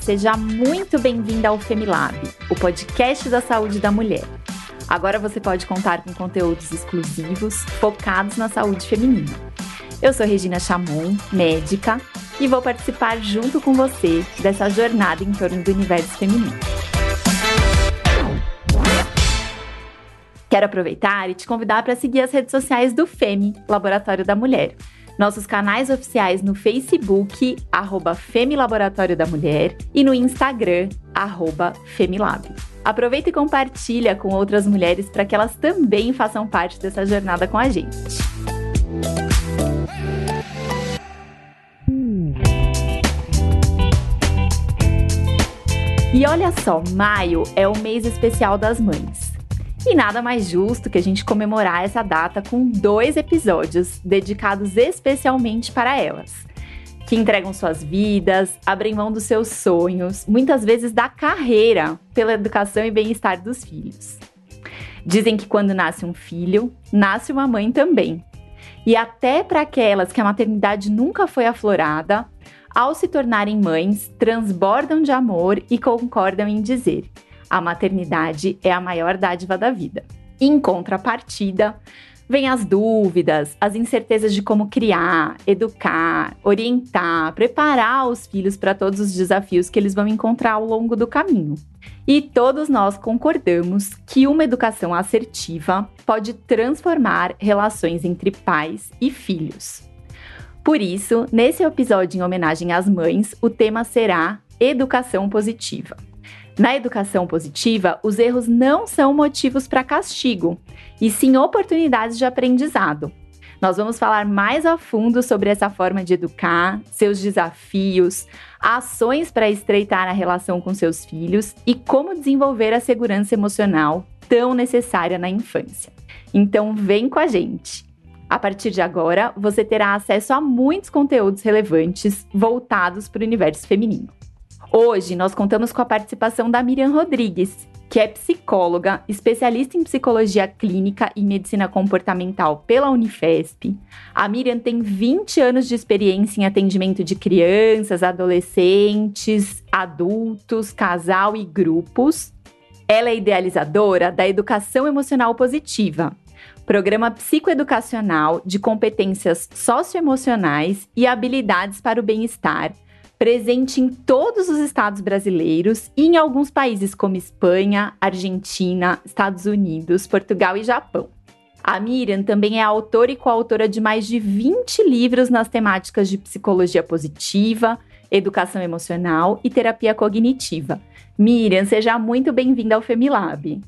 Seja muito bem-vinda ao Femilab, o podcast da saúde da mulher. Agora você pode contar com conteúdos exclusivos focados na saúde feminina. Eu sou Regina Chamon, médica, e vou participar junto com você dessa jornada em torno do universo feminino. Quero aproveitar e te convidar para seguir as redes sociais do FEMI, Laboratório da Mulher. Nossos canais oficiais no Facebook, arroba Femilaboratório da Mulher, e no Instagram, arroba Femilab. Aproveita e compartilha com outras mulheres para que elas também façam parte dessa jornada com a gente. E olha só, maio é o mês especial das mães. E nada mais justo que a gente comemorar essa data com dois episódios dedicados especialmente para elas, que entregam suas vidas, abrem mão dos seus sonhos, muitas vezes da carreira, pela educação e bem-estar dos filhos. Dizem que quando nasce um filho, nasce uma mãe também. E até para aquelas que a maternidade nunca foi aflorada, ao se tornarem mães, transbordam de amor e concordam em dizer: a maternidade é a maior dádiva da vida. Em contrapartida, vêm as dúvidas, as incertezas de como criar, educar, orientar, preparar os filhos para todos os desafios que eles vão encontrar ao longo do caminho. E todos nós concordamos que uma educação assertiva pode transformar relações entre pais e filhos. Por isso, nesse episódio em homenagem às mães, o tema será educação positiva. Na educação positiva, os erros não são motivos para castigo, e sim oportunidades de aprendizado. Nós vamos falar mais a fundo sobre essa forma de educar, seus desafios, ações para estreitar a relação com seus filhos e como desenvolver a segurança emocional tão necessária na infância. Então, vem com a gente! A partir de agora, você terá acesso a muitos conteúdos relevantes voltados para o universo feminino. Hoje nós contamos com a participação da Miriam Rodrigues, que é psicóloga, especialista em psicologia clínica e medicina comportamental pela Unifesp. A Miriam tem 20 anos de experiência em atendimento de crianças, adolescentes, adultos, casal e grupos. Ela é idealizadora da Educação Emocional Positiva, programa psicoeducacional de competências socioemocionais e habilidades para o bem-estar presente em todos os estados brasileiros e em alguns países como Espanha, Argentina, Estados Unidos, Portugal e Japão. A Miriam também é autora e coautora de mais de 20 livros nas temáticas de psicologia positiva, educação emocional e terapia cognitiva. Miriam, seja muito bem-vinda ao Femilab.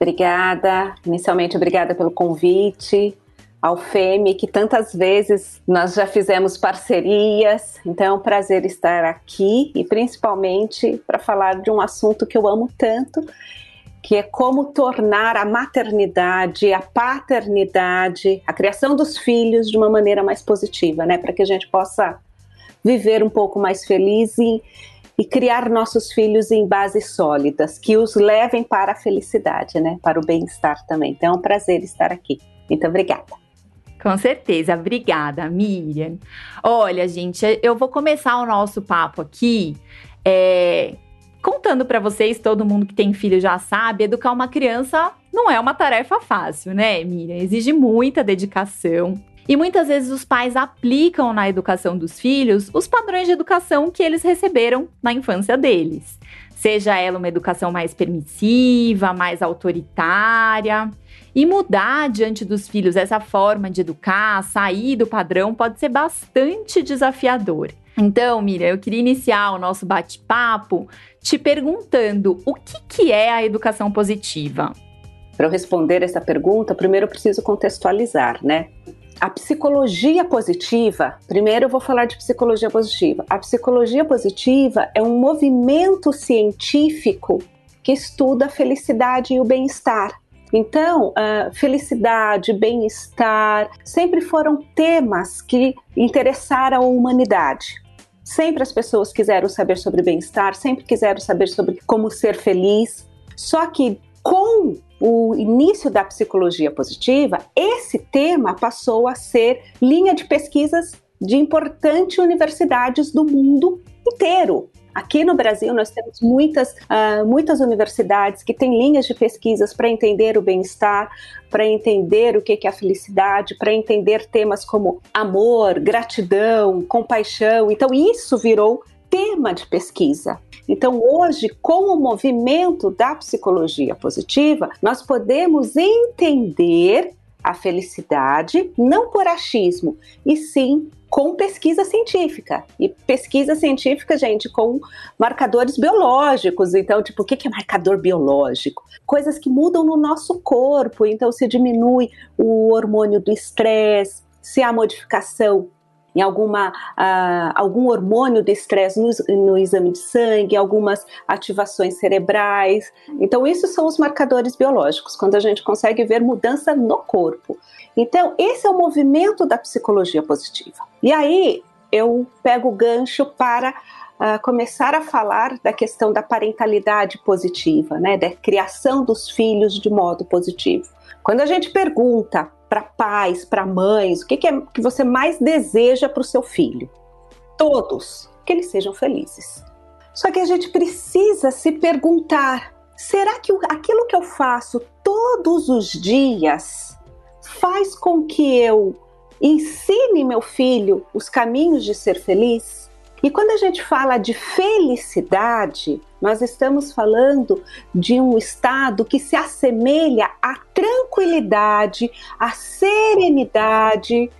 Obrigada. Inicialmente, obrigada pelo convite ao FEME, que tantas vezes nós já fizemos parcerias. Então é um prazer estar aqui e principalmente para falar de um assunto que eu amo tanto, que é como tornar a maternidade, a paternidade, a criação dos filhos de uma maneira mais positiva, né? Para que a gente possa viver um pouco mais feliz e, e criar nossos filhos em bases sólidas, que os levem para a felicidade, né? Para o bem-estar também. Então é um prazer estar aqui. Muito obrigada. Com certeza, obrigada, Miriam. Olha, gente, eu vou começar o nosso papo aqui é, contando para vocês, todo mundo que tem filho já sabe, educar uma criança não é uma tarefa fácil, né, Miriam? Exige muita dedicação. E muitas vezes os pais aplicam na educação dos filhos os padrões de educação que eles receberam na infância deles. Seja ela uma educação mais permissiva, mais autoritária. E mudar diante dos filhos essa forma de educar, sair do padrão, pode ser bastante desafiador. Então, Miriam, eu queria iniciar o nosso bate-papo te perguntando o que, que é a educação positiva? Para eu responder essa pergunta, primeiro eu preciso contextualizar, né? A psicologia positiva, primeiro eu vou falar de psicologia positiva. A psicologia positiva é um movimento científico que estuda a felicidade e o bem-estar. Então, uh, felicidade, bem-estar sempre foram temas que interessaram a humanidade. Sempre as pessoas quiseram saber sobre bem-estar, sempre quiseram saber sobre como ser feliz. Só que com o início da psicologia positiva, esse tema passou a ser linha de pesquisas de importantes universidades do mundo inteiro. Aqui no Brasil, nós temos muitas, uh, muitas universidades que têm linhas de pesquisas para entender o bem-estar, para entender o que é a felicidade, para entender temas como amor, gratidão, compaixão. Então, isso virou tema de pesquisa. Então, hoje, com o movimento da psicologia positiva, nós podemos entender a felicidade não por achismo, e sim com pesquisa científica. E pesquisa científica, gente, com marcadores biológicos. Então, tipo, o que é marcador biológico? Coisas que mudam no nosso corpo. Então, se diminui o hormônio do estresse, se há modificação em alguma, uh, algum hormônio de estresse no, no, exame de sangue, algumas ativações cerebrais. Então, isso são os marcadores biológicos, quando a gente consegue ver mudança no corpo. Então, esse é o movimento da psicologia positiva. E aí, eu pego o gancho para uh, começar a falar da questão da parentalidade positiva, né, da criação dos filhos de modo positivo. Quando a gente pergunta para pais, para mães, o que, que, é, que você mais deseja para o seu filho? Todos, que eles sejam felizes. Só que a gente precisa se perguntar: será que aquilo que eu faço todos os dias faz com que eu ensine meu filho os caminhos de ser feliz? E quando a gente fala de felicidade, nós estamos falando de um estado que se assemelha à tranquilidade, à serenidade,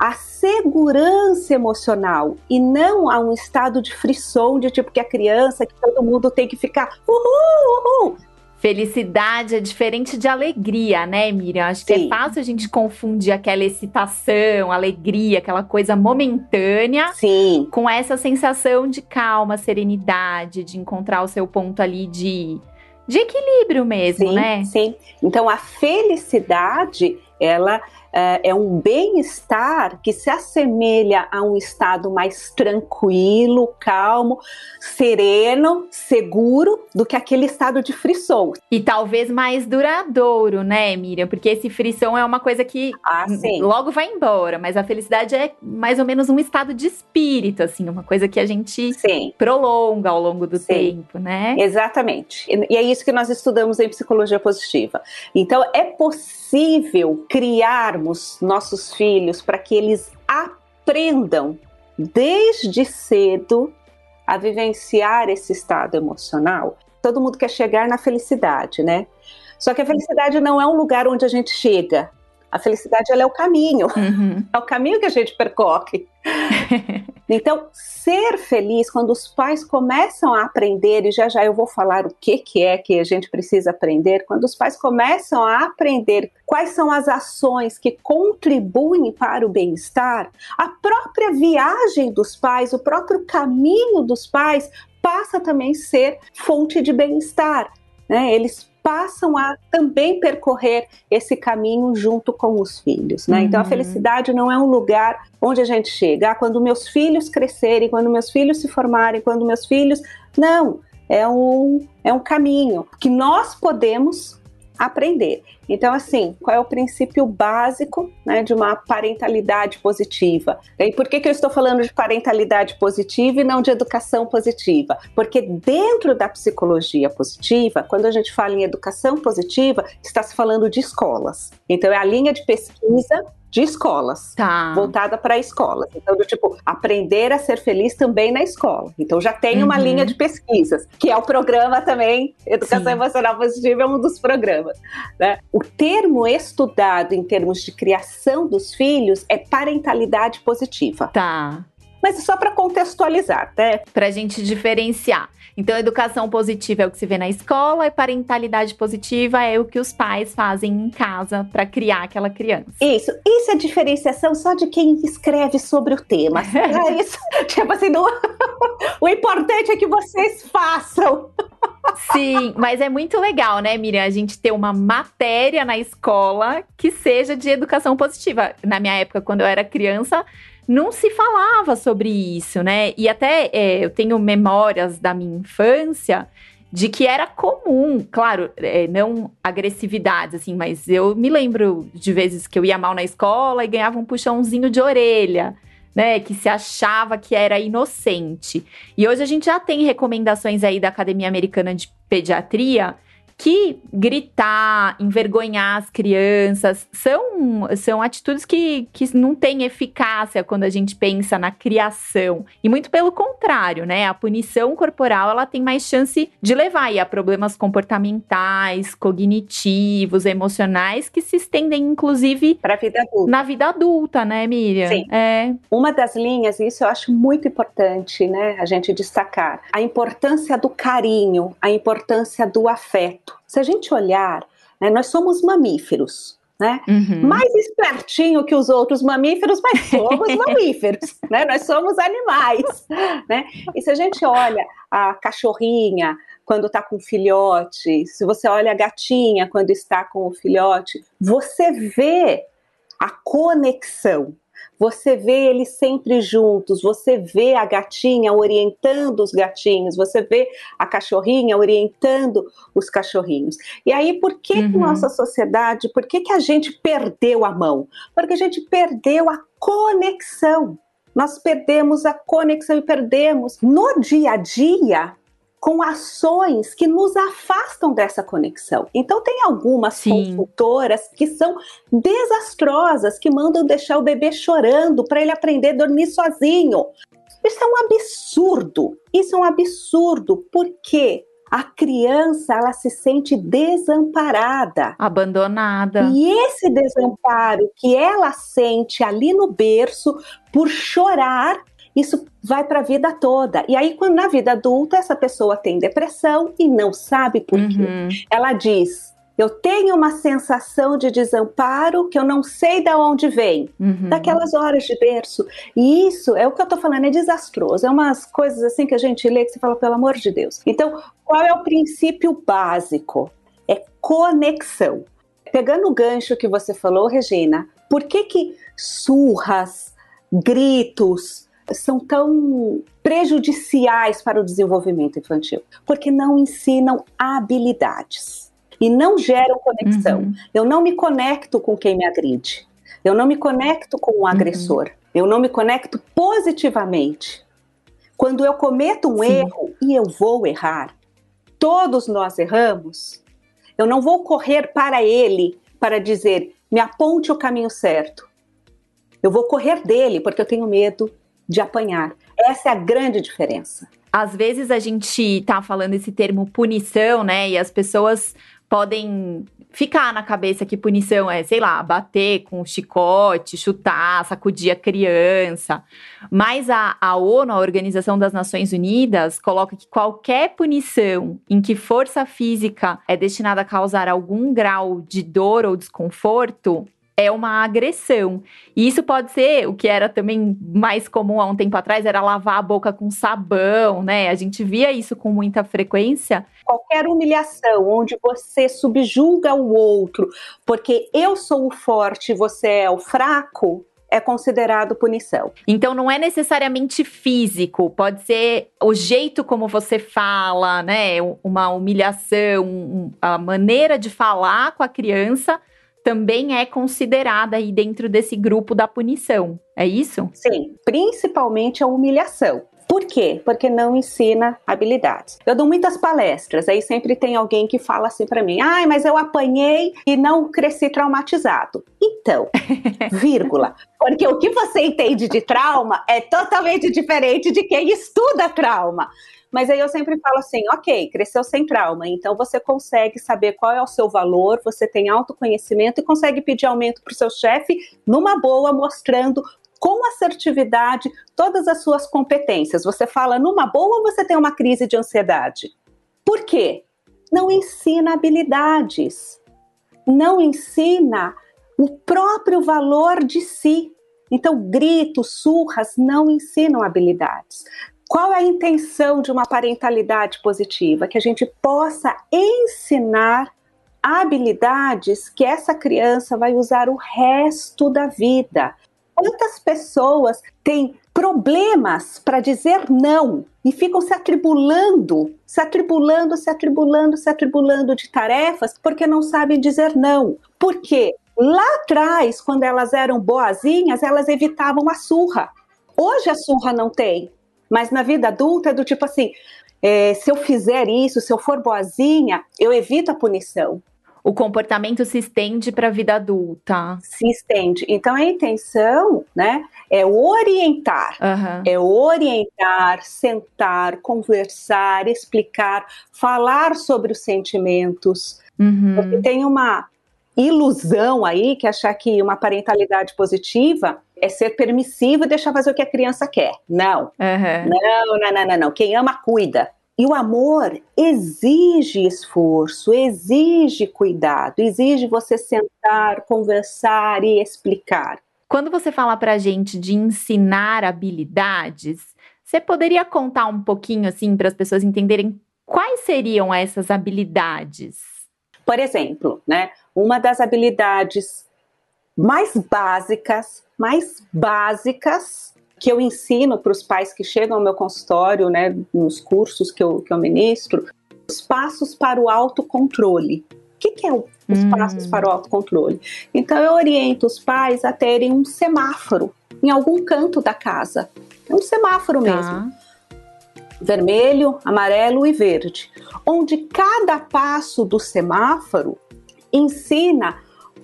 à segurança emocional e não a um estado de frisson de tipo que a criança, que todo mundo tem que ficar uhul, uhul, Felicidade é diferente de alegria, né, Miriam? Acho Sim. que é fácil a gente confundir aquela excitação, alegria, aquela coisa momentânea Sim. com essa sensação de calma, serenidade, de encontrar o seu ponto ali de, de equilíbrio mesmo, sim, né? Sim. Então a felicidade, ela é, é um bem-estar que se assemelha a um estado mais tranquilo, calmo, sereno, seguro do que aquele estado de frisson. E talvez mais duradouro, né, Miriam? Porque esse frisson é uma coisa que ah, logo vai embora, mas a felicidade é mais ou menos um estado de espírito, assim, uma coisa que a gente sim. prolonga ao longo do sim. tempo, né? Exatamente. E é isso que nós estudamos em psicologia positiva. Então, é possível criar educarmos nossos filhos para que eles aprendam desde cedo a vivenciar esse estado emocional. Todo mundo quer chegar na felicidade, né? Só que a felicidade não é um lugar onde a gente chega. A felicidade ela é o caminho. Uhum. É o caminho que a gente percorre. Então, ser feliz, quando os pais começam a aprender, e já já eu vou falar o que, que é que a gente precisa aprender, quando os pais começam a aprender quais são as ações que contribuem para o bem-estar, a própria viagem dos pais, o próprio caminho dos pais passa também a ser fonte de bem-estar. Né? Eles passam a também percorrer esse caminho junto com os filhos, né? Uhum. Então a uhum. felicidade não é um lugar onde a gente chega, ah, quando meus filhos crescerem, quando meus filhos se formarem, quando meus filhos, não, é um é um caminho que nós podemos aprender. Então, assim, qual é o princípio básico né, de uma parentalidade positiva? E por que, que eu estou falando de parentalidade positiva e não de educação positiva? Porque dentro da psicologia positiva, quando a gente fala em educação positiva, está se falando de escolas. Então, é a linha de pesquisa de escolas, tá. voltada para escolas. Então, do tipo, aprender a ser feliz também na escola. Então, já tem uhum. uma linha de pesquisas, que é o programa também, Educação Sim. Emocional Positiva é um dos programas. Né? O termo estudado em termos de criação dos filhos é parentalidade positiva. Tá. Mas só para contextualizar, né? Para a gente diferenciar. Então, educação positiva é o que se vê na escola e parentalidade positiva é o que os pais fazem em casa para criar aquela criança. Isso. Isso é diferenciação só de quem escreve sobre o tema. é isso. Tipo assim, não... o importante é que vocês façam. Sim, mas é muito legal, né, Miriam? A gente ter uma matéria na escola que seja de educação positiva. Na minha época, quando eu era criança, não se falava sobre isso, né? E até é, eu tenho memórias da minha infância de que era comum, claro, é, não agressividades, assim, mas eu me lembro de vezes que eu ia mal na escola e ganhava um puxãozinho de orelha. né, que se achava que era inocente. E hoje a gente já tem recomendações aí da Academia Americana de Pediatria que gritar, envergonhar as crianças, são, são atitudes que, que não têm eficácia quando a gente pensa na criação. E muito pelo contrário, né? A punição corporal ela tem mais chance de levar a problemas comportamentais, cognitivos, emocionais, que se estendem, inclusive, para a vida adulta. Na vida adulta, né, Miriam? Sim. É. Uma das linhas, e isso eu acho muito importante, né, a gente destacar, a importância do carinho, a importância do afeto. Se a gente olhar, né, nós somos mamíferos. Né? Uhum. Mais espertinho que os outros mamíferos, mas somos mamíferos, né? Nós somos animais, né? E se a gente olha a cachorrinha quando está com o filhote, se você olha a gatinha quando está com o filhote, você vê a conexão, você vê eles sempre juntos, você vê a gatinha orientando os gatinhos, você vê a cachorrinha orientando os cachorrinhos. E aí, por que, uhum. que nossa sociedade, por que, que a gente perdeu a mão? Porque a gente perdeu a conexão. Nós perdemos a conexão e perdemos no dia a dia com ações que nos afastam dessa conexão. Então, tem algumas Sim. consultoras que são desastrosas, que mandam deixar o bebê chorando para ele aprender a dormir sozinho. Isso é um absurdo. Isso é um absurdo. Por quê? a criança ela se sente desamparada, abandonada. E esse desamparo que ela sente ali no berço por chorar isso vai para a vida toda. E aí, quando na vida adulta essa pessoa tem depressão e não sabe por quê, uhum. ela diz: eu tenho uma sensação de desamparo que eu não sei de onde vem, uhum. daquelas horas de berço. E isso é o que eu estou falando, é desastroso. É umas coisas assim que a gente lê que você fala, pelo amor de Deus. Então, qual é o princípio básico? É conexão. Pegando o gancho que você falou, Regina, por que que surras, gritos, são tão prejudiciais para o desenvolvimento infantil? Porque não ensinam habilidades e não geram conexão. Uhum. Eu não me conecto com quem me agride. Eu não me conecto com o um agressor. Uhum. Eu não me conecto positivamente. Quando eu cometo um Sim. erro, e eu vou errar, todos nós erramos, eu não vou correr para ele para dizer, me aponte o caminho certo. Eu vou correr dele porque eu tenho medo de apanhar. Essa é a grande diferença. Às vezes a gente tá falando esse termo punição, né? E as pessoas podem ficar na cabeça que punição é, sei lá, bater com chicote, chutar, sacudir a criança. Mas a, a ONU, a Organização das Nações Unidas, coloca que qualquer punição em que força física é destinada a causar algum grau de dor ou desconforto é uma agressão. E isso pode ser o que era também mais comum há um tempo atrás, era lavar a boca com sabão, né? A gente via isso com muita frequência. Qualquer humilhação onde você subjuga o outro, porque eu sou o forte e você é o fraco, é considerado punição. Então não é necessariamente físico, pode ser o jeito como você fala, né? Uma humilhação, a maneira de falar com a criança também é considerada aí dentro desse grupo da punição. É isso? Sim, principalmente a humilhação. Por quê? Porque não ensina habilidades. Eu dou muitas palestras, aí sempre tem alguém que fala assim para mim: "Ai, mas eu apanhei e não cresci traumatizado". Então, vírgula, porque o que você entende de trauma é totalmente diferente de quem estuda trauma. Mas aí eu sempre falo assim: ok, cresceu sem trauma, então você consegue saber qual é o seu valor, você tem autoconhecimento e consegue pedir aumento para o seu chefe numa boa, mostrando com assertividade todas as suas competências. Você fala numa boa ou você tem uma crise de ansiedade? Por quê? Não ensina habilidades, não ensina o próprio valor de si. Então, gritos, surras não ensinam habilidades. Qual é a intenção de uma parentalidade positiva? Que a gente possa ensinar habilidades que essa criança vai usar o resto da vida. Quantas pessoas têm problemas para dizer não e ficam se atribulando, se atribulando, se atribulando, se atribulando de tarefas porque não sabem dizer não? Por quê? Lá atrás, quando elas eram boazinhas, elas evitavam a surra Hoje a surra não tem, mas na vida adulta é do tipo assim: é, se eu fizer isso, se eu for boazinha, eu evito a punição. O comportamento se estende para a vida adulta. Se estende. Então a intenção, né, é orientar, uhum. é orientar, sentar, conversar, explicar, falar sobre os sentimentos. Uhum. Porque tem uma ilusão aí que achar que uma parentalidade positiva é ser permissivo e deixar fazer o que a criança quer. Não. Uhum. Não, não, não, não, não. Quem ama, cuida. E o amor exige esforço, exige cuidado, exige você sentar, conversar e explicar. Quando você fala para a gente de ensinar habilidades, você poderia contar um pouquinho assim para as pessoas entenderem quais seriam essas habilidades? Por exemplo, né, uma das habilidades mais básicas, mais básicas que eu ensino para os pais que chegam ao meu consultório, né, nos cursos que eu, que eu ministro, os passos para o autocontrole. O que, que é o, os hum. passos para o autocontrole? Então, eu oriento os pais a terem um semáforo em algum canto da casa. É um semáforo tá. mesmo. Vermelho, amarelo e verde. Onde cada passo do semáforo ensina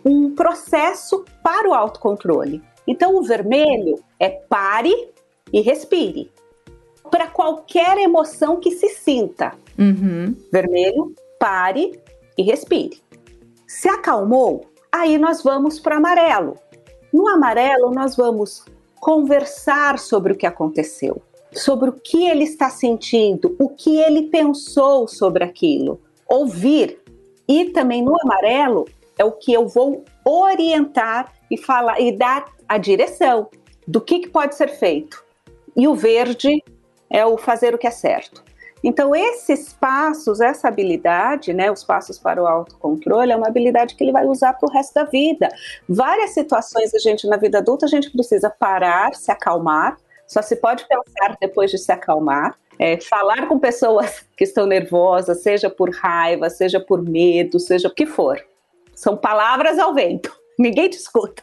um processo para o autocontrole. Então, o vermelho é pare e respire. Para qualquer emoção que se sinta. Uhum. Vermelho, pare e respire. Se acalmou, aí nós vamos para amarelo. No amarelo, nós vamos conversar sobre o que aconteceu, sobre o que ele está sentindo, o que ele pensou sobre aquilo. Ouvir e também no amarelo é o que eu vou orientar e falar e dar a direção do que, que pode ser feito. E o verde é o fazer o que é certo. Então, esses passos, essa habilidade, né, os passos para o autocontrole, é uma habilidade que ele vai usar para o resto da vida. Várias situações a gente na vida adulta, a gente precisa parar, se acalmar, só se pode pensar depois de se acalmar é, falar com pessoas que estão nervosas, seja por raiva, seja por medo, seja o que for. São palavras ao vento, ninguém te escuta.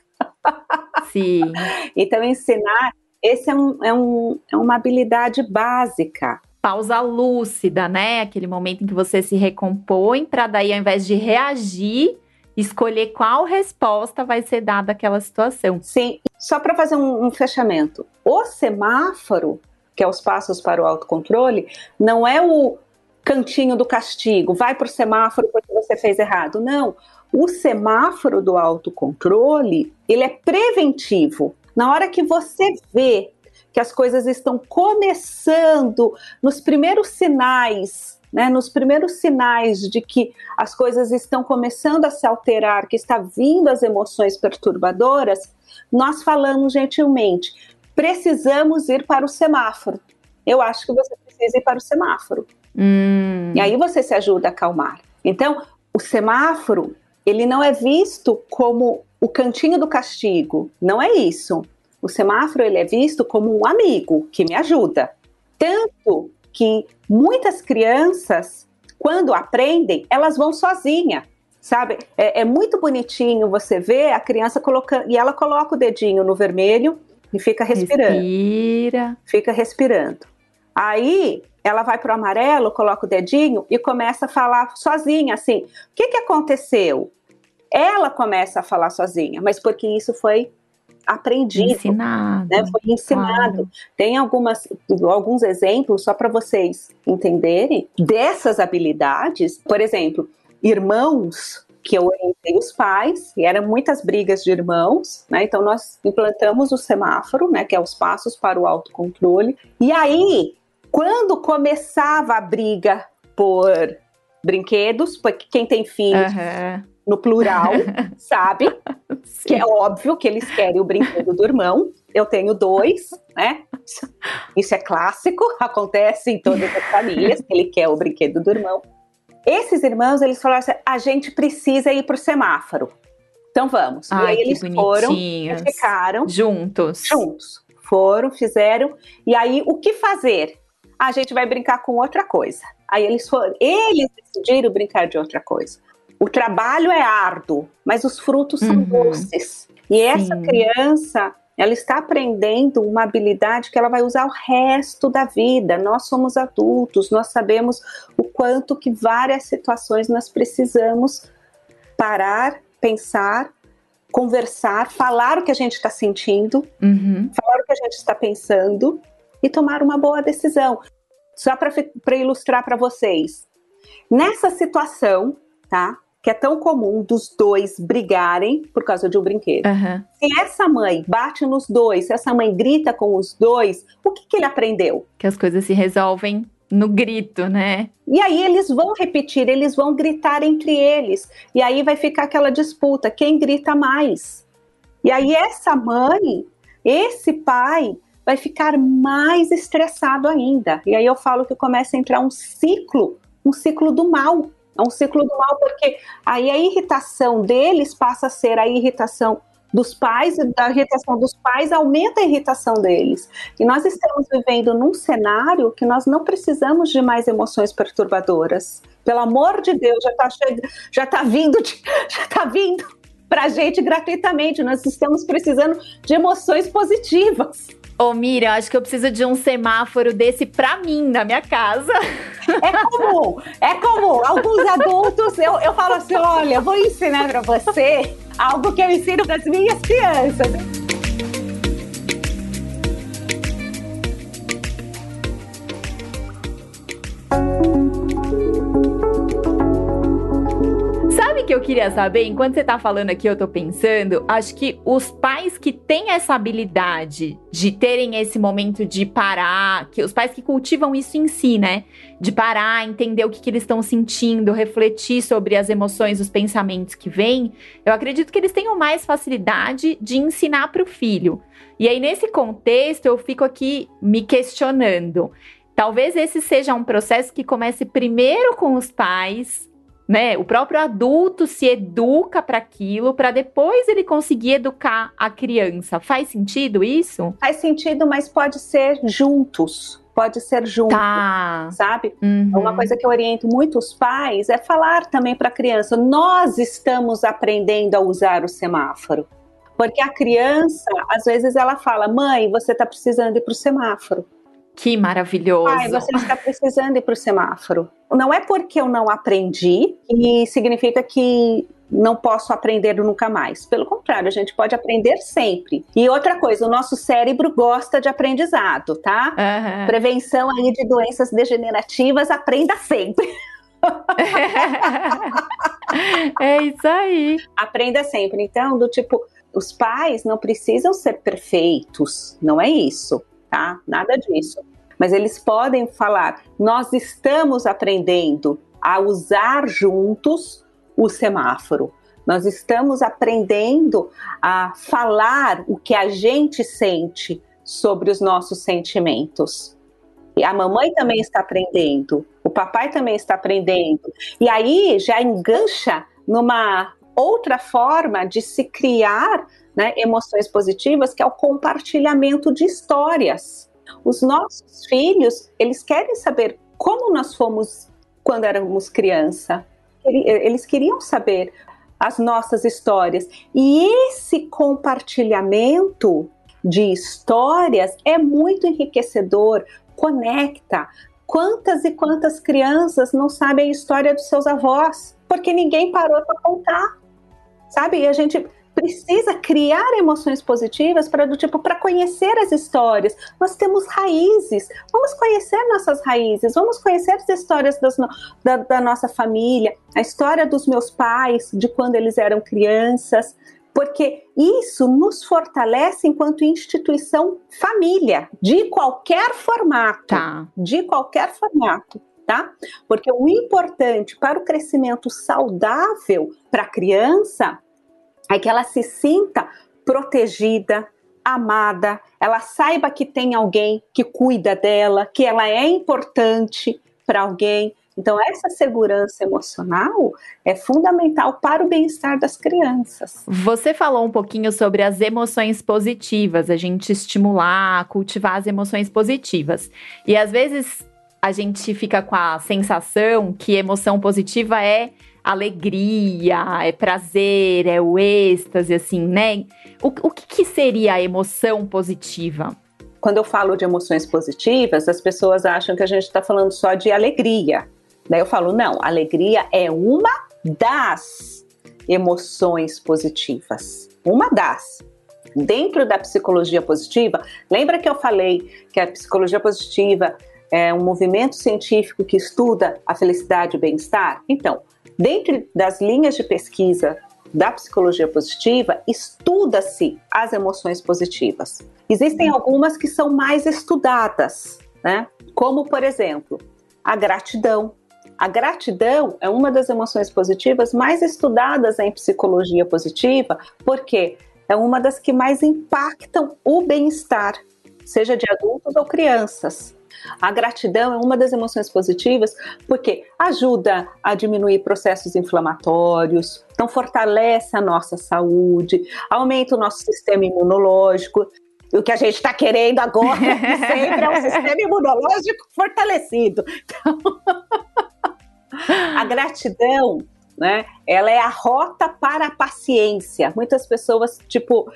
Sim. então, ensinar, esse é, um, é, um, é uma habilidade básica pausa lúcida, né? Aquele momento em que você se recompõe para daí, ao invés de reagir, escolher qual resposta vai ser dada àquela situação. Sim, só para fazer um, um, fechamento. O semáforo que é os passos para o autocontrole, não é o cantinho do castigo, vai para o semáforo porque você fez errado. Não. O semáforo do autocontrole, ele é preventivo. Na hora que você vê que as coisas estão começando, nos primeiros sinais, né, nos primeiros sinais de que as coisas estão começando a se alterar, que está vindo as emoções perturbadoras, nós falamos gentilmente, precisamos ir para o semáforo. Eu acho que você precisa ir para o semáforo. Hum. E aí você se ajuda a acalmar. Então, o semáforo, ele não é visto como o cantinho do castigo. Não é isso. O semáforo, ele é visto como um amigo que me ajuda. Tanto que muitas crianças, quando aprendem, elas vão sozinha sabe? É, é, muito bonitinho você ver a criança colocando e ela coloca o dedinho no vermelho e fica respirando. Respira. Fica respirando. Aí ela vai para o amarelo, coloca o dedinho e começa a falar sozinha, assim: o que, que aconteceu? Ela começa a falar sozinha, mas porque isso foi aprendido, ensinado, né? Foi ensinado. Claro. Tem algumas, alguns exemplos só para vocês entenderem dessas habilidades. Por exemplo, irmãos que eu orientei os pais, e eram muitas brigas de irmãos, né? Então nós implantamos o semáforo, né? Que é os passos para o autocontrole. E aí, quando começava a briga por brinquedos, porque quem tem filhos uhum. No plural, sabe? Sim. Que é óbvio que eles querem o brinquedo do irmão. Eu tenho dois, né? Isso é clássico, acontece em todas as famílias, ele quer o brinquedo do irmão. Esses irmãos, eles falaram assim: a gente precisa ir para o semáforo. Então vamos. Ai, e aí eles foram e ficaram juntos. Juntos. Foram, fizeram. E aí, o que fazer? A gente vai brincar com outra coisa. Aí eles foram, eles decidiram brincar de outra coisa. O trabalho é árduo, mas os frutos são uhum. doces. E essa Sim. criança ela está aprendendo uma habilidade que ela vai usar o resto da vida. Nós somos adultos, nós sabemos o quanto que várias situações nós precisamos parar, pensar, conversar, falar o que a gente está sentindo, uhum. falar o que a gente está pensando e tomar uma boa decisão. Só para ilustrar para vocês, nessa situação, tá? Que é tão comum dos dois brigarem por causa de um brinquedo. Uhum. Se essa mãe bate nos dois, se essa mãe grita com os dois, o que, que ele aprendeu? Que as coisas se resolvem no grito, né? E aí eles vão repetir, eles vão gritar entre eles. E aí vai ficar aquela disputa, quem grita mais? E aí essa mãe, esse pai vai ficar mais estressado ainda. E aí eu falo que começa a entrar um ciclo, um ciclo do mal. É um ciclo do mal, porque aí a irritação deles passa a ser a irritação dos pais, a irritação dos pais aumenta a irritação deles. E nós estamos vivendo num cenário que nós não precisamos de mais emoções perturbadoras. Pelo amor de Deus, já está já tá vindo, de, já está vindo para a gente gratuitamente. Nós estamos precisando de emoções positivas. Ô, Miriam, acho que eu preciso de um semáforo desse pra mim, na minha casa. É comum, é comum. Alguns adultos, eu, eu falo assim: olha, vou ensinar pra você algo que eu ensino pras minhas crianças. Que eu queria saber? Enquanto você tá falando aqui, eu tô pensando, acho que os pais que têm essa habilidade de terem esse momento de parar, que os pais que cultivam isso em si, né? De parar, entender o que, que eles estão sentindo, refletir sobre as emoções, os pensamentos que vêm, eu acredito que eles tenham mais facilidade de ensinar para o filho. E aí, nesse contexto, eu fico aqui me questionando. Talvez esse seja um processo que comece primeiro com os pais, né? O próprio adulto se educa para aquilo para depois ele conseguir educar a criança. Faz sentido isso? Faz sentido, mas pode ser juntos. Pode ser junto, tá. sabe? Uhum. Uma coisa que eu oriento muito os pais é falar também para a criança: nós estamos aprendendo a usar o semáforo. Porque a criança, às vezes, ela fala: mãe, você está precisando ir para o semáforo. Que maravilhoso. Ai, você está precisando ir para o semáforo. Não é porque eu não aprendi que significa que não posso aprender nunca mais. Pelo contrário, a gente pode aprender sempre. E outra coisa, o nosso cérebro gosta de aprendizado, tá? Uhum. Prevenção aí de doenças degenerativas, aprenda sempre. é isso aí. Aprenda sempre. Então, do tipo, os pais não precisam ser perfeitos, não é isso tá? Nada disso. Mas eles podem falar: nós estamos aprendendo a usar juntos o semáforo. Nós estamos aprendendo a falar o que a gente sente sobre os nossos sentimentos. E a mamãe também está aprendendo, o papai também está aprendendo. E aí já engancha numa outra forma de se criar né, emoções positivas, que é o compartilhamento de histórias. Os nossos filhos, eles querem saber como nós fomos quando éramos criança. Eles queriam saber as nossas histórias. E esse compartilhamento de histórias é muito enriquecedor, conecta. Quantas e quantas crianças não sabem a história dos seus avós? Porque ninguém parou para contar. Sabe? E a gente precisa criar emoções positivas para do tipo para conhecer as histórias. Nós temos raízes. Vamos conhecer nossas raízes. Vamos conhecer as histórias das, da, da nossa família, a história dos meus pais, de quando eles eram crianças porque isso nos fortalece enquanto instituição família, de qualquer formato, tá. de qualquer formato, tá? Porque o importante para o crescimento saudável para a criança é que ela se sinta protegida, amada, ela saiba que tem alguém que cuida dela, que ela é importante para alguém. Então, essa segurança emocional é fundamental para o bem-estar das crianças. Você falou um pouquinho sobre as emoções positivas, a gente estimular, cultivar as emoções positivas. E às vezes a gente fica com a sensação que emoção positiva é alegria, é prazer, é o êxtase, assim, né? O, o que, que seria a emoção positiva? Quando eu falo de emoções positivas, as pessoas acham que a gente está falando só de alegria. Daí eu falo, não, alegria é uma das emoções positivas. Uma das. Dentro da psicologia positiva, lembra que eu falei que a psicologia positiva é um movimento científico que estuda a felicidade e o bem-estar? Então, dentro das linhas de pesquisa da psicologia positiva, estuda-se as emoções positivas. Existem algumas que são mais estudadas, né? Como, por exemplo, a gratidão. A gratidão é uma das emoções positivas mais estudadas em psicologia positiva, porque é uma das que mais impactam o bem-estar, seja de adultos ou crianças. A gratidão é uma das emoções positivas porque ajuda a diminuir processos inflamatórios, então fortalece a nossa saúde, aumenta o nosso sistema imunológico. O que a gente está querendo agora sempre é um sistema imunológico fortalecido. Então, a gratidão né? Ela é a rota para a paciência. Muitas pessoas, tipo,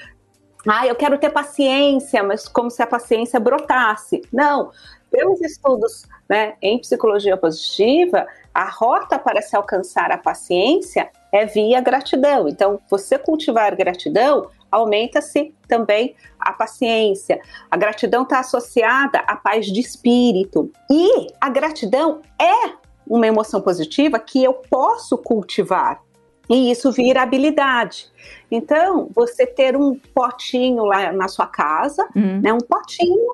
ah, eu quero ter paciência, mas como se a paciência brotasse. Não, pelos estudos né, em psicologia positiva, a rota para se alcançar a paciência é via gratidão. Então, você cultivar gratidão, aumenta-se também a paciência. A gratidão está associada à paz de espírito. E a gratidão é uma emoção positiva que eu posso cultivar. E isso vira habilidade. Então, você ter um potinho lá na sua casa, uhum. né, um potinho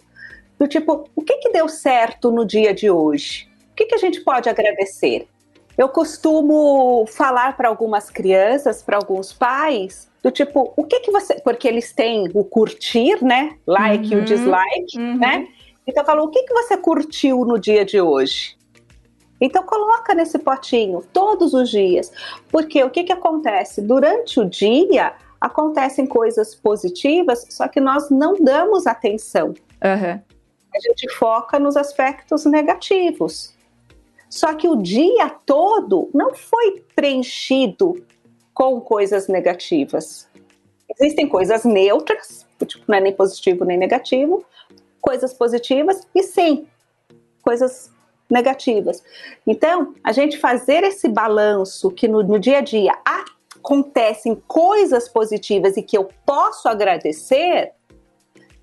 do tipo, o que, que deu certo no dia de hoje? O que, que a gente pode agradecer? Eu costumo falar para algumas crianças, para alguns pais, do tipo, o que que você. Porque eles têm o curtir, né? Like uhum, e o dislike, uhum. né? Então eu falo, o que que você curtiu no dia de hoje? Então coloca nesse potinho todos os dias. Porque o que que acontece? Durante o dia acontecem coisas positivas, só que nós não damos atenção. Uhum a gente foca nos aspectos negativos. Só que o dia todo não foi preenchido com coisas negativas. Existem coisas neutras, tipo, não é nem positivo nem negativo, coisas positivas e sim, coisas negativas. Então, a gente fazer esse balanço que no, no dia a dia acontecem coisas positivas e que eu posso agradecer,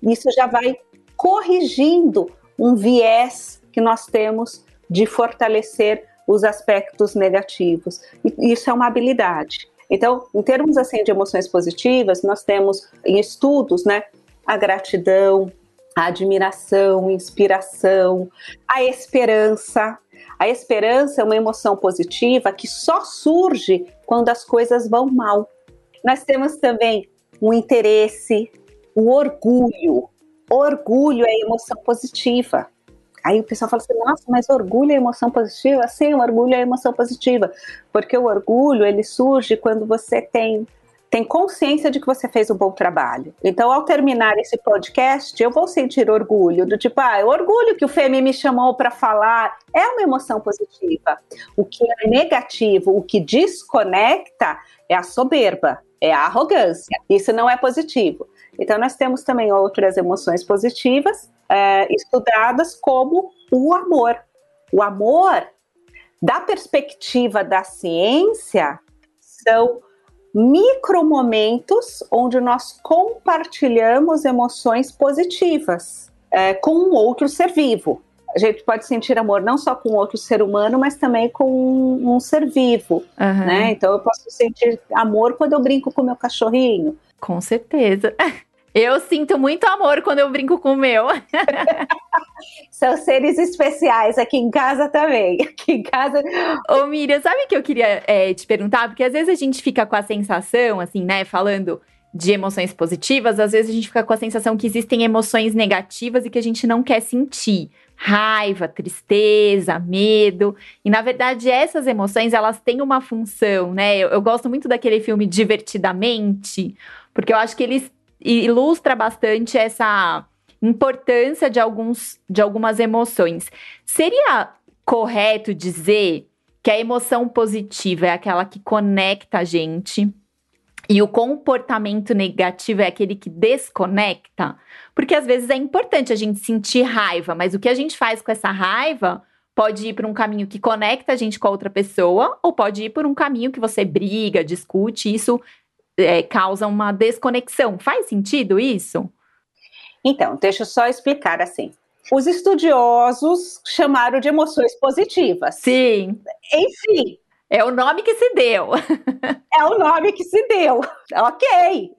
isso já vai corrigindo um viés que nós temos de fortalecer os aspectos negativos. E isso é uma habilidade. Então, em termos assim de emoções positivas, nós temos em estudos, né, a gratidão, a admiração, inspiração, a esperança. A esperança é uma emoção positiva que só surge quando as coisas vão mal. Nós temos também o interesse, o orgulho, Orgulho é emoção positiva. Aí o pessoal fala assim, nossa, mas orgulho é emoção positiva? Sim, orgulho é emoção positiva, porque o orgulho ele surge quando você tem tem consciência de que você fez um bom trabalho. Então, ao terminar esse podcast, eu vou sentir orgulho, do tipo, ah, orgulho que o Femi me chamou para falar, é uma emoção positiva. O que é negativo, o que desconecta é a soberba, é a arrogância. Isso não é positivo. Então, nós temos também outras emoções positivas é, estudadas, como o amor. O amor, da perspectiva da ciência, são micromomentos onde nós compartilhamos emoções positivas é, com um outro ser vivo. A gente pode sentir amor não só com outro ser humano, mas também com um, um ser vivo, uhum. né? Então eu posso sentir amor quando eu brinco com meu cachorrinho. Com certeza. Eu sinto muito amor quando eu brinco com o meu. São seres especiais aqui em casa também. Aqui em casa. Ô, Miriam, sabe o que eu queria é, te perguntar? Porque às vezes a gente fica com a sensação, assim, né, falando de emoções positivas, às vezes a gente fica com a sensação que existem emoções negativas e que a gente não quer sentir. Raiva, tristeza, medo. E na verdade, essas emoções, elas têm uma função, né? Eu, eu gosto muito daquele filme Divertidamente, porque eu acho que eles ilustra bastante essa importância de, alguns, de algumas emoções. Seria correto dizer que a emoção positiva é aquela que conecta a gente e o comportamento negativo é aquele que desconecta, porque às vezes é importante a gente sentir raiva, mas o que a gente faz com essa raiva pode ir por um caminho que conecta a gente com a outra pessoa, ou pode ir por um caminho que você briga, discute, isso é, causa uma desconexão. Faz sentido isso? Então, deixa eu só explicar assim. Os estudiosos chamaram de emoções positivas. Sim. Enfim, é o nome que se deu. é o nome que se deu. Ok.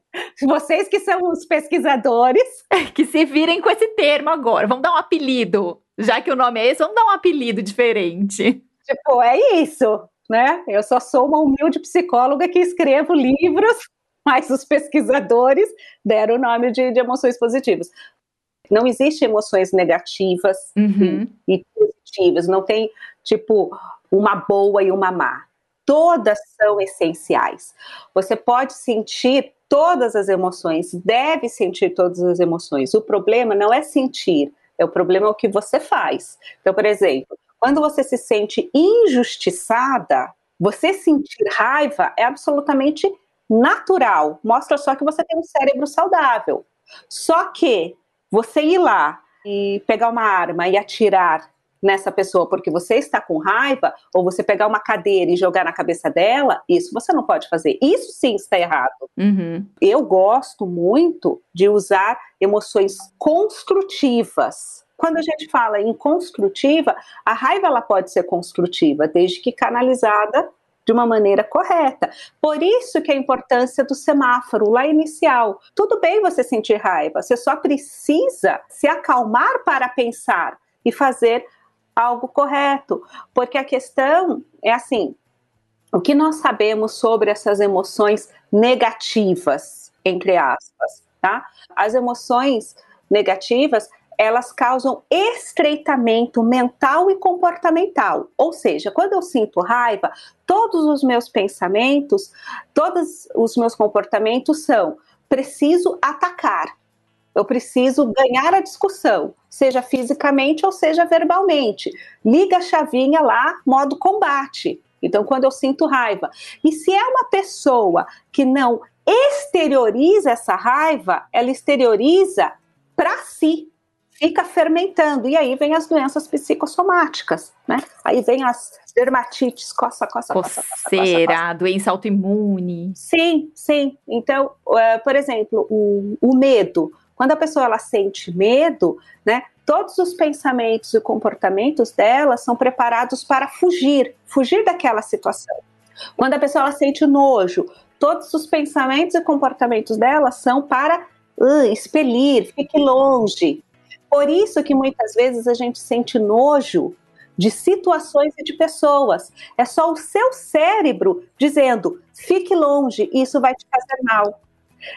Vocês que são os pesquisadores. Que se virem com esse termo agora. Vamos dar um apelido. Já que o nome é esse, vamos dar um apelido diferente. Tipo, é isso, né? Eu só sou uma humilde psicóloga que escrevo livros, mas os pesquisadores deram o nome de, de emoções positivas. Não existe emoções negativas uhum. e, e positivas. Não tem, tipo, uma boa e uma má. Todas são essenciais. Você pode sentir todas as emoções, deve sentir todas as emoções. O problema não é sentir, é o problema é o que você faz. Então, por exemplo, quando você se sente injustiçada, você sentir raiva é absolutamente natural. Mostra só que você tem um cérebro saudável. Só que você ir lá e pegar uma arma e atirar nessa pessoa porque você está com raiva, ou você pegar uma cadeira e jogar na cabeça dela, isso você não pode fazer. Isso sim está errado. Uhum. Eu gosto muito de usar emoções construtivas. Quando a gente fala em construtiva, a raiva ela pode ser construtiva, desde que canalizada de uma maneira correta. Por isso que a importância do semáforo lá inicial. Tudo bem você sentir raiva, você só precisa se acalmar para pensar e fazer algo correto, porque a questão é assim: o que nós sabemos sobre essas emoções negativas, entre aspas, tá? As emoções negativas, elas causam estreitamento mental e comportamental. Ou seja, quando eu sinto raiva, todos os meus pensamentos, todos os meus comportamentos são preciso atacar, eu preciso ganhar a discussão, seja fisicamente ou seja verbalmente. Liga a chavinha lá, modo combate. Então, quando eu sinto raiva. E se é uma pessoa que não exterioriza essa raiva, ela exterioriza para si, fica fermentando. E aí vem as doenças psicossomáticas, né? Aí vem as dermatites, coça, coça, coça. Coceira, coça, coça. doença autoimune. Sim, sim. Então, uh, por exemplo, o, o medo. Quando a pessoa ela sente medo, né, todos os pensamentos e comportamentos dela são preparados para fugir, fugir daquela situação. Quando a pessoa ela sente nojo, todos os pensamentos e comportamentos dela são para uh, expelir, fique longe. Por isso que muitas vezes a gente sente nojo de situações e de pessoas. É só o seu cérebro dizendo: fique longe, isso vai te fazer mal.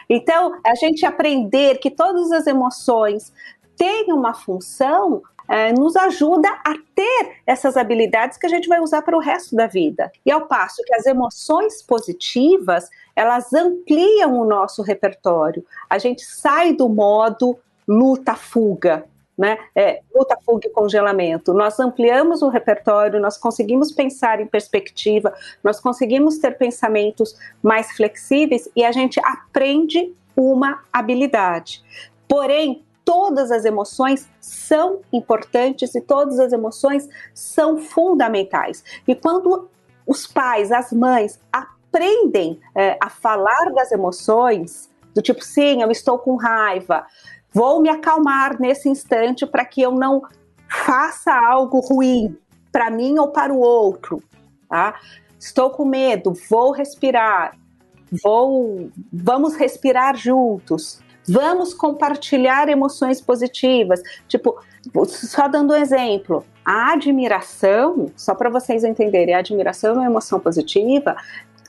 Então, a gente aprender que todas as emoções têm uma função é, nos ajuda a ter essas habilidades que a gente vai usar para o resto da vida. E ao passo que as emoções positivas, elas ampliam o nosso repertório. A gente sai do modo luta-fuga, né? É, luta, fuga e congelamento. Nós ampliamos o repertório, nós conseguimos pensar em perspectiva, nós conseguimos ter pensamentos mais flexíveis e a gente aprende uma habilidade. Porém, todas as emoções são importantes e todas as emoções são fundamentais. E quando os pais, as mães aprendem é, a falar das emoções, do tipo, sim, eu estou com raiva, Vou me acalmar nesse instante para que eu não faça algo ruim para mim ou para o outro, tá? Estou com medo, vou respirar. Vou, vamos respirar juntos. Vamos compartilhar emoções positivas. Tipo, só dando um exemplo, a admiração, só para vocês entenderem, a admiração é uma emoção positiva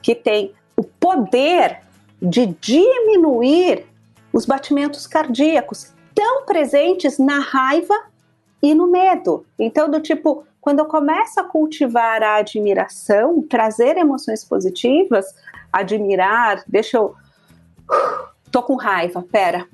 que tem o poder de diminuir os batimentos cardíacos tão presentes na raiva e no medo. Então, do tipo, quando eu começo a cultivar a admiração, trazer emoções positivas, admirar, deixa eu. Tô com raiva, pera.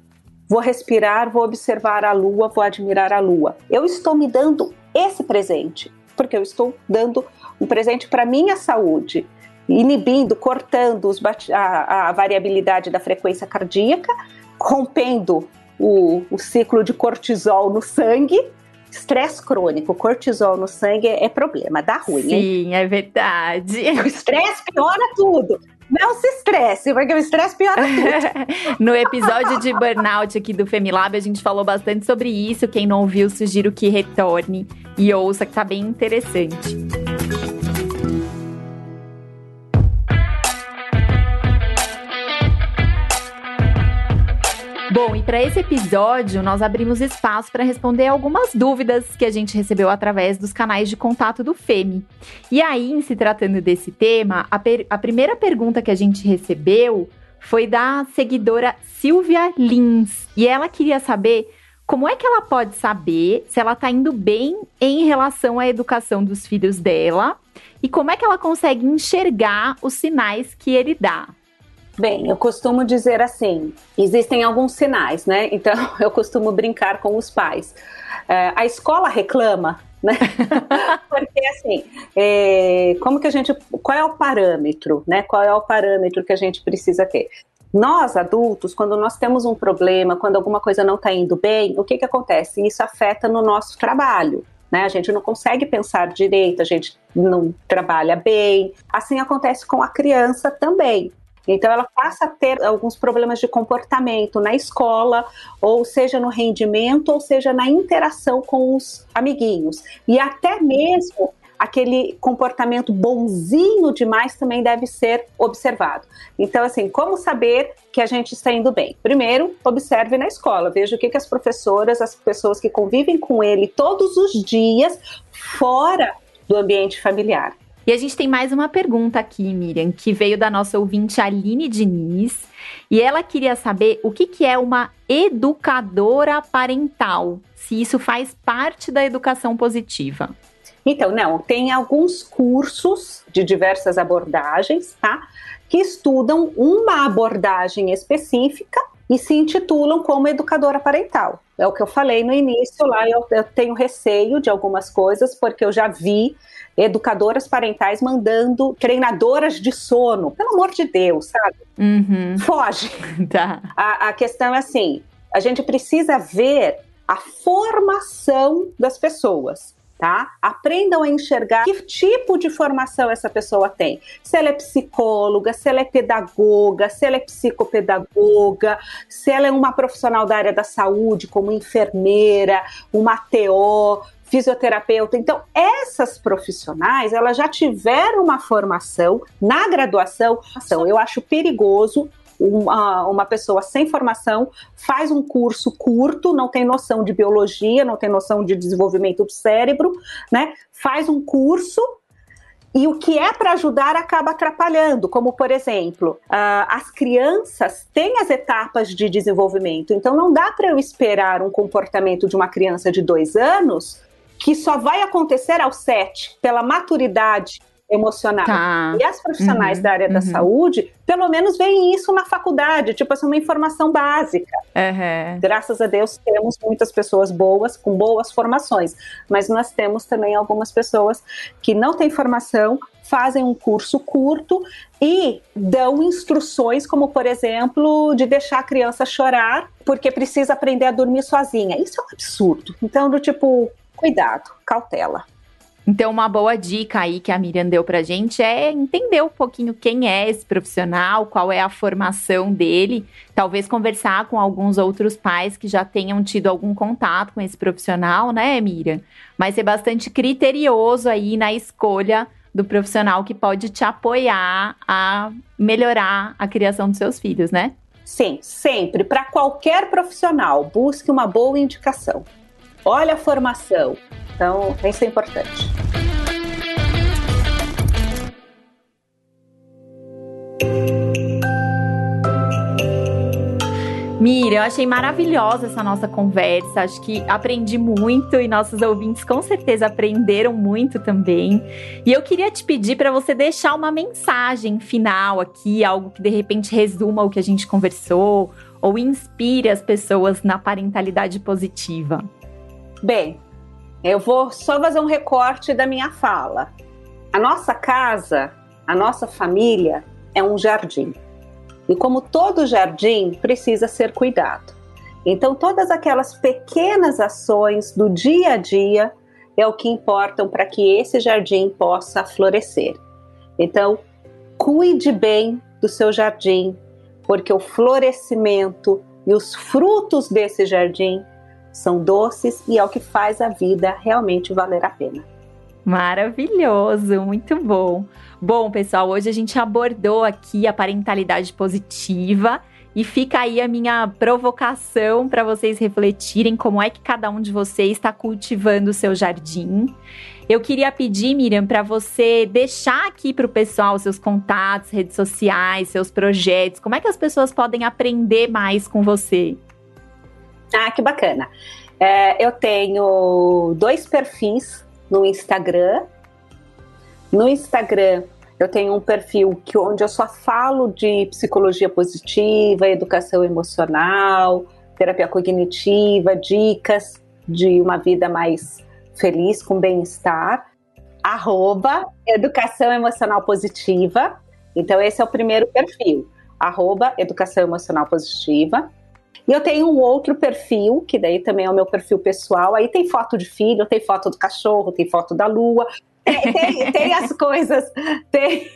Vou respirar, vou observar a lua, vou admirar a lua. Eu estou me dando esse presente, porque eu estou dando um presente para minha saúde, inibindo, cortando a, a, variabilidade da frequência cardíaca, rompendo o, o ciclo de cortisol no sangue. Estresse crônico, cortisol no sangue é, problema, dá ruim. Sim, hein? é verdade. O estresse piora tudo. Não se estresse, porque o estresse piora tudo. no episódio de burnout aqui do Femilab, a gente falou bastante sobre isso. Quem não ouviu, sugiro que retorne e ouça, que tá bem interessante. Bom, e para esse episódio, nós abrimos espaço para responder algumas dúvidas que a gente recebeu através dos canais de contato do FEME. E aí, em se tratando desse tema, a, a primeira pergunta que a gente recebeu foi da seguidora Silvia Lins. E ela queria saber como é que ela pode saber se ela está indo bem em relação à educação dos filhos dela e como é que ela consegue enxergar os sinais que ele dá. Bem, eu costumo dizer assim: existem alguns sinais, né? Então eu costumo brincar com os pais. É, a escola reclama, né? Porque assim, é, como que a gente, qual é o parâmetro, né? Qual é o parâmetro que a gente precisa ter? Nós adultos, quando nós temos um problema, quando alguma coisa não está indo bem, o que que acontece? Isso afeta no nosso trabalho. Né? A gente não consegue pensar direito, a gente não trabalha bem. Assim acontece com a criança também. Então, ela passa a ter alguns problemas de comportamento na escola, ou seja no rendimento, ou seja na interação com os amiguinhos. E até mesmo aquele comportamento bonzinho demais também deve ser observado. Então, assim, como saber que a gente está indo bem? Primeiro, observe na escola, veja o que, que as professoras, as pessoas que convivem com ele todos os dias, fora do ambiente familiar. E a gente tem mais uma pergunta aqui, Miriam, que veio da nossa ouvinte Aline Diniz. E ela queria saber o que, que é uma educadora parental, se isso faz parte da educação positiva. Então, não, tem alguns cursos de diversas abordagens, tá? Que estudam uma abordagem específica e se intitulam como educadora parental. É o que eu falei no início lá, eu, eu tenho receio de algumas coisas, porque eu já vi educadoras parentais mandando treinadoras de sono. Pelo amor de Deus, sabe? Uhum. Foge. Tá. A, a questão é assim: a gente precisa ver a formação das pessoas tá? Aprendam a enxergar que tipo de formação essa pessoa tem. Se ela é psicóloga, se ela é pedagoga, se ela é psicopedagoga, se ela é uma profissional da área da saúde, como enfermeira, uma TO, fisioterapeuta. Então, essas profissionais, elas já tiveram uma formação na graduação. Eu acho perigoso uma, uma pessoa sem formação faz um curso curto, não tem noção de biologia, não tem noção de desenvolvimento do cérebro, né? Faz um curso e o que é para ajudar acaba atrapalhando, como por exemplo, as crianças têm as etapas de desenvolvimento, então não dá para eu esperar um comportamento de uma criança de dois anos que só vai acontecer aos sete, pela maturidade emocional. Tá. E as profissionais uhum, da área uhum. da saúde, pelo menos veem isso na faculdade, tipo, essa é uma informação básica. Uhum. Graças a Deus temos muitas pessoas boas, com boas formações, mas nós temos também algumas pessoas que não têm formação, fazem um curso curto e dão instruções, como por exemplo, de deixar a criança chorar porque precisa aprender a dormir sozinha. Isso é um absurdo. Então, do tipo, cuidado, cautela. Então, uma boa dica aí que a Miriam deu pra gente é entender um pouquinho quem é esse profissional, qual é a formação dele, talvez conversar com alguns outros pais que já tenham tido algum contato com esse profissional, né, Miriam? Mas ser bastante criterioso aí na escolha do profissional que pode te apoiar a melhorar a criação dos seus filhos, né? Sim, sempre. Para qualquer profissional, busque uma boa indicação. Olha a formação, então, isso é importante. Mira, eu achei maravilhosa essa nossa conversa. Acho que aprendi muito e nossos ouvintes com certeza aprenderam muito também. E eu queria te pedir para você deixar uma mensagem final aqui, algo que de repente resuma o que a gente conversou ou inspire as pessoas na parentalidade positiva. Bem, eu vou só fazer um recorte da minha fala. A nossa casa, a nossa família é um jardim. E como todo jardim, precisa ser cuidado. Então, todas aquelas pequenas ações do dia a dia é o que importam para que esse jardim possa florescer. Então, cuide bem do seu jardim, porque o florescimento e os frutos desse jardim são doces e é o que faz a vida realmente valer a pena. Maravilhoso, muito bom. Bom, pessoal, hoje a gente abordou aqui a parentalidade positiva e fica aí a minha provocação para vocês refletirem como é que cada um de vocês está cultivando o seu jardim. Eu queria pedir, Miriam, para você deixar aqui para o pessoal seus contatos, redes sociais, seus projetos. Como é que as pessoas podem aprender mais com você? Ah, que bacana. É, eu tenho dois perfis no Instagram. No Instagram, eu tenho um perfil que, onde eu só falo de psicologia positiva, educação emocional, terapia cognitiva, dicas de uma vida mais feliz, com bem-estar. Arroba Educação Emocional Positiva. Então, esse é o primeiro perfil. Arroba Educação Emocional Positiva. E eu tenho um outro perfil, que daí também é o meu perfil pessoal. Aí tem foto de filho, tem foto do cachorro, tem foto da lua. Tem, tem, tem as coisas, tem,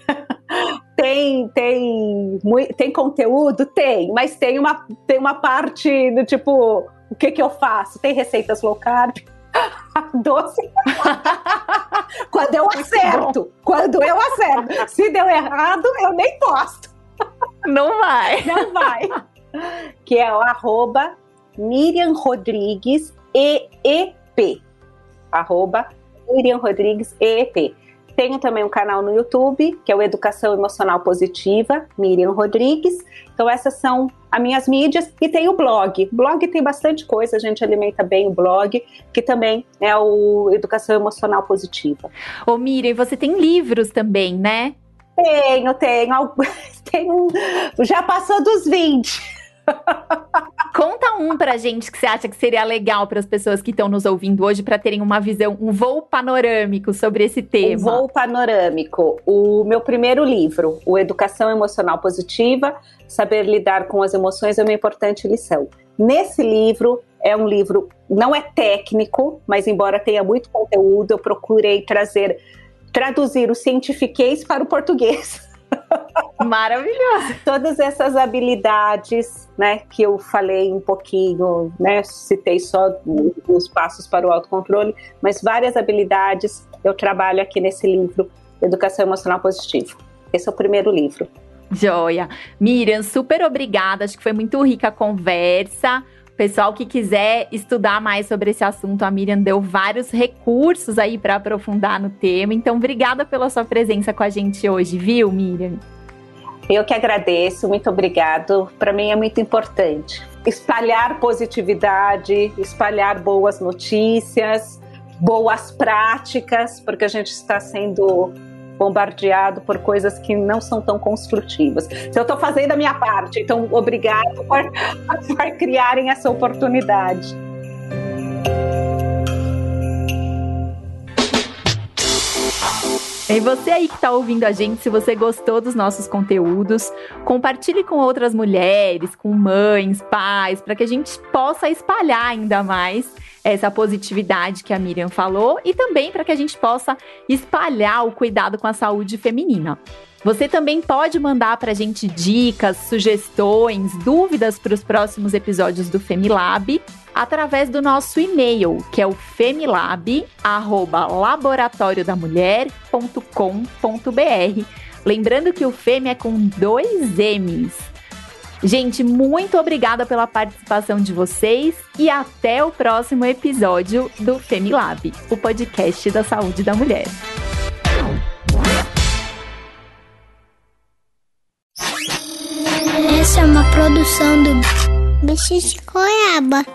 tem, tem, tem conteúdo? Tem, mas tem uma, tem uma parte do tipo, o que que eu faço? Tem receitas low carb, doce. quando eu acerto, quando eu acerto. Se deu errado, eu nem posto. Não vai. Não vai que é o arroba Miriam Rodrigues EEP. Arroba Miriam Rodrigues EEP. Tenho também um canal no YouTube, que é o Educação Emocional Positiva, Miriam Rodrigues. Então, essas são as minhas mídias. E tem o blog. O blog tem bastante coisa, a gente alimenta bem o blog, que também é o Educação Emocional Positiva. Ô, Miriam, você tem livros também, né? Tenho, tenho. tenho já passou dos 20. Conta um pra gente que você acha que seria legal para as pessoas que estão nos ouvindo hoje para terem uma visão, um voo panorâmico sobre esse tema. Um voo panorâmico. O meu primeiro livro, O Educação Emocional Positiva, Saber Lidar com as Emoções é uma importante lição. Nesse livro, é um livro, não é técnico, mas embora tenha muito conteúdo, eu procurei trazer, traduzir o cientifiquez para o português. Maravilhoso. Todas essas habilidades, né, que eu falei um pouquinho, né, citei só os passos para o autocontrole, mas várias habilidades eu trabalho aqui nesse livro, Educação Emocional Positiva. Esse é o primeiro livro. Joia. Miriam, super obrigada. Acho que foi muito rica a conversa. Pessoal que quiser estudar mais sobre esse assunto, a Miriam deu vários recursos aí para aprofundar no tema. Então, obrigada pela sua presença com a gente hoje, viu, Miriam? Eu que agradeço, muito obrigado. Para mim é muito importante espalhar positividade, espalhar boas notícias, boas práticas, porque a gente está sendo bombardeado por coisas que não são tão construtivas. Então, eu estou fazendo a minha parte, então, obrigado por, por criarem essa oportunidade. E você aí que está ouvindo a gente, se você gostou dos nossos conteúdos, compartilhe com outras mulheres, com mães, pais, para que a gente possa espalhar ainda mais essa positividade que a Miriam falou e também para que a gente possa espalhar o cuidado com a saúde feminina. Você também pode mandar para a gente dicas, sugestões, dúvidas para os próximos episódios do Femilab através do nosso e-mail, que é o femilab@laboratoriodamulher.com.br. Lembrando que o Femi é com dois M's. Gente, muito obrigada pela participação de vocês e até o próximo episódio do Femilab, o podcast da saúde da mulher. Essa é uma produção do Bicho de Goiaba.